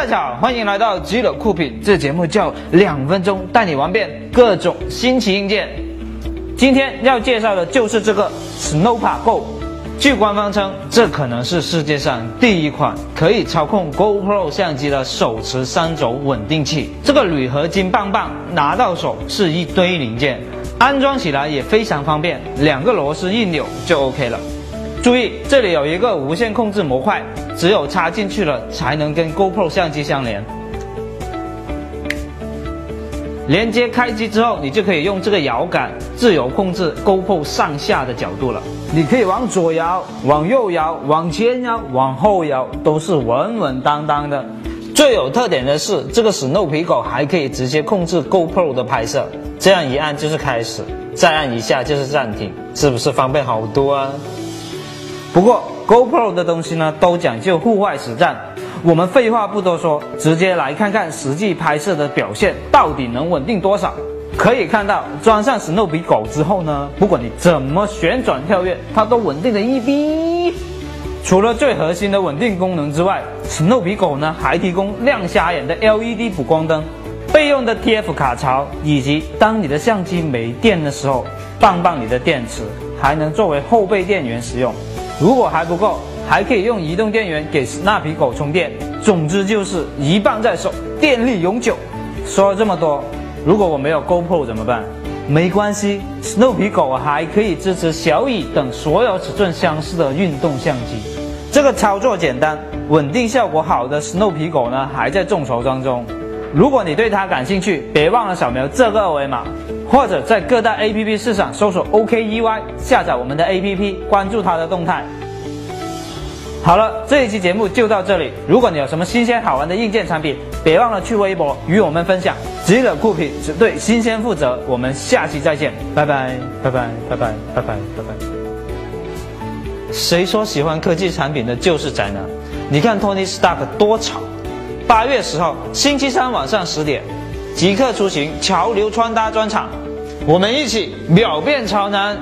大家好欢迎来到极乐酷品，这节目叫两分钟带你玩遍各种新奇硬件。今天要介绍的就是这个 Snowpa Go。据官方称，这可能是世界上第一款可以操控 GoPro 相机的手持三轴稳定器。这个铝合金棒棒拿到手是一堆零件，安装起来也非常方便，两个螺丝一扭就 OK 了。注意，这里有一个无线控制模块，只有插进去了才能跟 GoPro 相机相连。连接开机之后，你就可以用这个摇杆自由控制 GoPro 上下的角度了。你可以往左摇、往右摇、往前摇、往后摇，都是稳稳当当的。最有特点的是，这个 Snow 皮狗还可以直接控制 GoPro 的拍摄，这样一按就是开始，再按一下就是暂停，是不是方便好多啊？不过 GoPro 的东西呢，都讲究户外实战。我们废话不多说，直接来看看实际拍摄的表现到底能稳定多少。可以看到，装上 Snow 皮狗之后呢，不管你怎么旋转跳跃，它都稳定的一逼。除了最核心的稳定功能之外，Snow 皮狗呢还提供亮瞎眼的 LED 补光灯、备用的 TF 卡槽，以及当你的相机没电的时候，棒棒里的电池还能作为后备电源使用。如果还不够，还可以用移动电源给那皮狗充电。总之就是一棒在手，电力永久。说了这么多，如果我没有 GoPro 怎么办？没关系，Snow 皮狗还可以支持小蚁等所有尺寸相似的运动相机。这个操作简单、稳定效果好的 Snow 皮狗呢，还在众筹当中。如果你对它感兴趣，别忘了扫描这个二维码，或者在各大 APP 市场搜索 OKEY，下载我们的 APP，关注它的动态。好了，这一期节目就到这里。如果你有什么新鲜好玩的硬件产品，别忘了去微博与我们分享。极乐酷品只对新鲜负责。我们下期再见，拜拜拜拜拜拜拜拜拜拜。谁说喜欢科技产品的就是宅男？你看 Tony Stark 多潮！八月十号，星期三晚上十点，即刻出行潮流穿搭专场，我们一起秒变潮男。